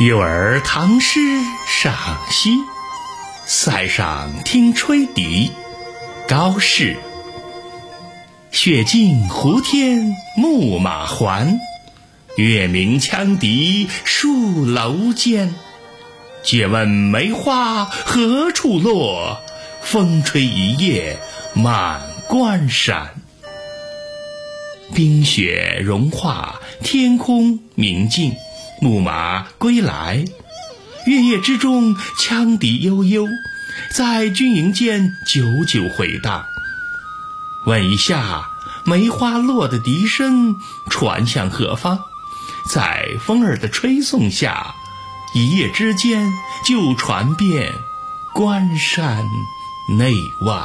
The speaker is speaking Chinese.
幼儿唐诗赏析，塞上听吹笛，高适。雪径胡天牧马还，月明羌笛戍楼间。借问梅花何处落？风吹一夜满关山。冰雪融化，天空明净。牧马归来，月夜之中，羌笛悠悠，在军营间久久回荡。问一下，梅花落的笛声传向何方？在风儿的吹送下，一夜之间就传遍关山内外。